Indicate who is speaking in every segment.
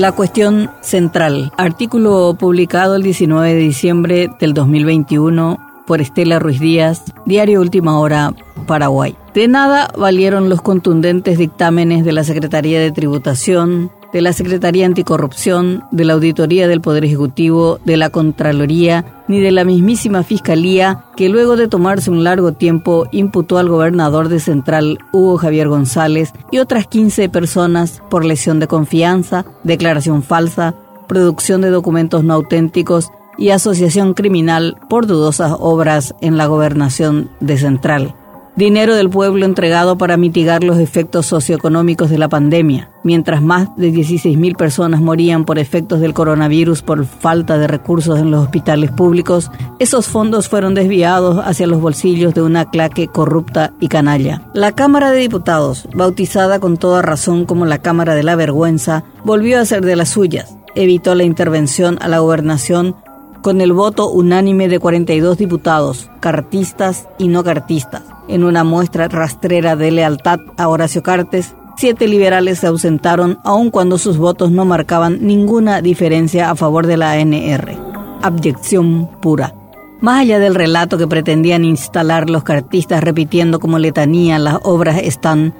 Speaker 1: La cuestión central. Artículo publicado el 19 de diciembre del 2021 por Estela Ruiz Díaz, Diario Última Hora, Paraguay. De nada valieron los contundentes dictámenes de la Secretaría de Tributación, de la Secretaría Anticorrupción, de la Auditoría del Poder Ejecutivo, de la Contraloría, ni de la mismísima Fiscalía, que luego de tomarse un largo tiempo imputó al gobernador de Central, Hugo Javier González, y otras 15 personas por lesión de confianza, declaración falsa, producción de documentos no auténticos y asociación criminal por dudosas obras en la gobernación de Central dinero del pueblo entregado para mitigar los efectos socioeconómicos de la pandemia. Mientras más de 16.000 personas morían por efectos del coronavirus por falta de recursos en los hospitales públicos, esos fondos fueron desviados hacia los bolsillos de una claque corrupta y canalla. La Cámara de Diputados, bautizada con toda razón como la Cámara de la Vergüenza, volvió a ser de las suyas. Evitó la intervención a la gobernación con el voto unánime de 42 diputados, cartistas y no cartistas. En una muestra rastrera de lealtad a Horacio Cartes, siete liberales se ausentaron aun cuando sus votos no marcaban ninguna diferencia a favor de la ANR. Abyección pura. Más allá del relato que pretendían instalar los cartistas repitiendo como letanía las obras están,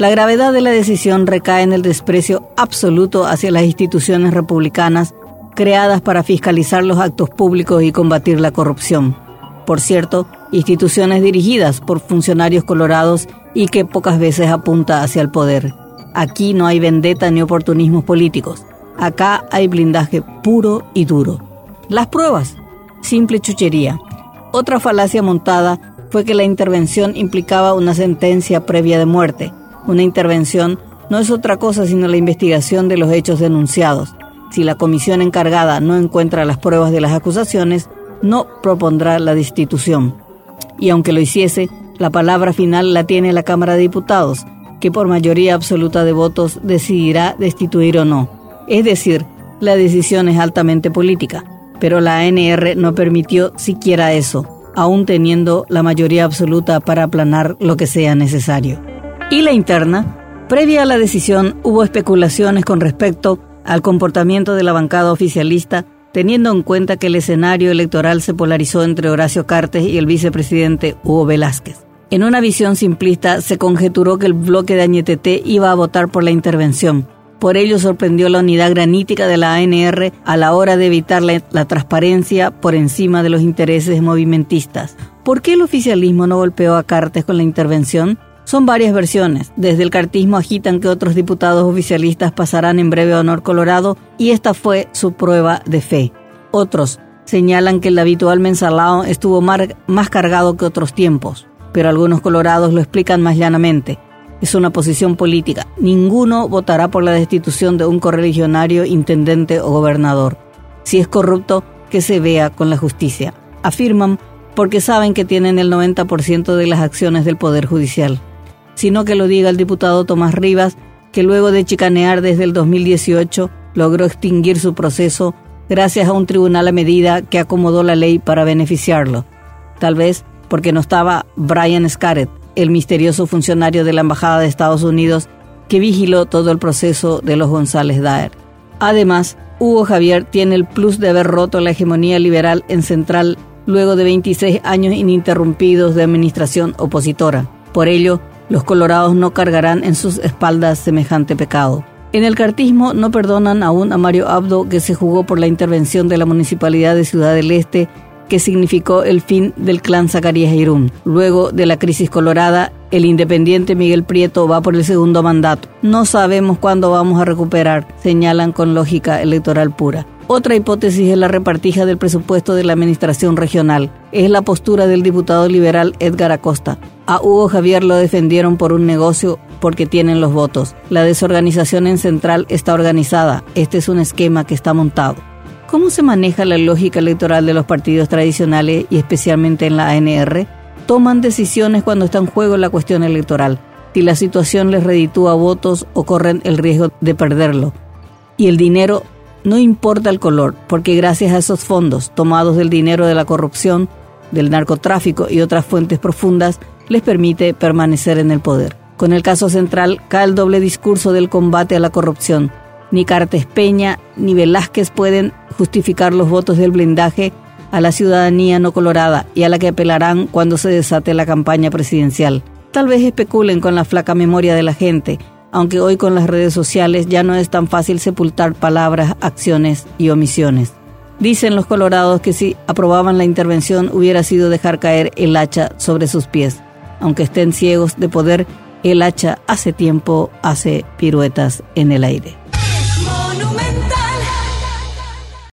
Speaker 1: la gravedad de la decisión recae en el desprecio absoluto hacia las instituciones republicanas creadas para fiscalizar los actos públicos y combatir la corrupción. Por cierto, instituciones dirigidas por funcionarios colorados y que pocas veces apunta hacia el poder. Aquí no hay vendetta ni oportunismos políticos. Acá hay blindaje puro y duro. Las pruebas. Simple chuchería. Otra falacia montada fue que la intervención implicaba una sentencia previa de muerte. Una intervención no es otra cosa sino la investigación de los hechos denunciados. Si la comisión encargada no encuentra las pruebas de las acusaciones, no propondrá la destitución. Y aunque lo hiciese, la palabra final la tiene la Cámara de Diputados, que por mayoría absoluta de votos decidirá destituir o no. Es decir, la decisión es altamente política, pero la ANR no permitió siquiera eso, aún teniendo la mayoría absoluta para aplanar lo que sea necesario. Y la interna, previa a la decisión hubo especulaciones con respecto al comportamiento de la bancada oficialista, teniendo en cuenta que el escenario electoral se polarizó entre Horacio Cartes y el vicepresidente Hugo Velázquez. En una visión simplista se conjeturó que el bloque de Añetete iba a votar por la intervención. Por ello sorprendió la unidad granítica de la ANR a la hora de evitar la, la transparencia por encima de los intereses movimentistas. ¿Por qué el oficialismo no golpeó a Cartes con la intervención? Son varias versiones. Desde el cartismo agitan que otros diputados oficialistas pasarán en breve honor Colorado y esta fue su prueba de fe. Otros señalan que el habitual mensalao estuvo más cargado que otros tiempos, pero algunos colorados lo explican más llanamente. Es una posición política. Ninguno votará por la destitución de un correligionario, intendente o gobernador. Si es corrupto, que se vea con la justicia. Afirman porque saben que tienen el 90% de las acciones del Poder Judicial sino que lo diga el diputado Tomás Rivas, que luego de chicanear desde el 2018 logró extinguir su proceso gracias a un tribunal a medida que acomodó la ley para beneficiarlo. Tal vez porque no estaba Brian Scarrett, el misterioso funcionario de la Embajada de Estados Unidos que vigiló todo el proceso de los González Daer. Además, Hugo Javier tiene el plus de haber roto la hegemonía liberal en Central luego de 26 años ininterrumpidos de administración opositora. Por ello, los colorados no cargarán en sus espaldas semejante pecado. En el cartismo no perdonan aún a Mario Abdo que se jugó por la intervención de la Municipalidad de Ciudad del Este que significó el fin del clan Zacarías Irún. Luego de la crisis colorada, el independiente Miguel Prieto va por el segundo mandato. No sabemos cuándo vamos a recuperar, señalan con lógica electoral pura. Otra hipótesis es la repartija del presupuesto de la administración regional. Es la postura del diputado liberal Edgar Acosta. A Hugo Javier lo defendieron por un negocio porque tienen los votos. La desorganización en Central está organizada. Este es un esquema que está montado. ¿Cómo se maneja la lógica electoral de los partidos tradicionales y especialmente en la ANR? Toman decisiones cuando está en juego la cuestión electoral. Si la situación les reditúa votos o corren el riesgo de perderlo. Y el dinero no importa el color, porque gracias a esos fondos tomados del dinero de la corrupción, del narcotráfico y otras fuentes profundas, les permite permanecer en el poder. Con el caso central cae el doble discurso del combate a la corrupción. Ni Cartes Peña ni Velázquez pueden justificar los votos del blindaje a la ciudadanía no colorada y a la que apelarán cuando se desate la campaña presidencial. Tal vez especulen con la flaca memoria de la gente, aunque hoy con las redes sociales ya no es tan fácil sepultar palabras, acciones y omisiones. Dicen los colorados que si aprobaban la intervención hubiera sido dejar caer el hacha sobre sus pies. Aunque estén ciegos de poder, el hacha hace tiempo hace piruetas en el aire.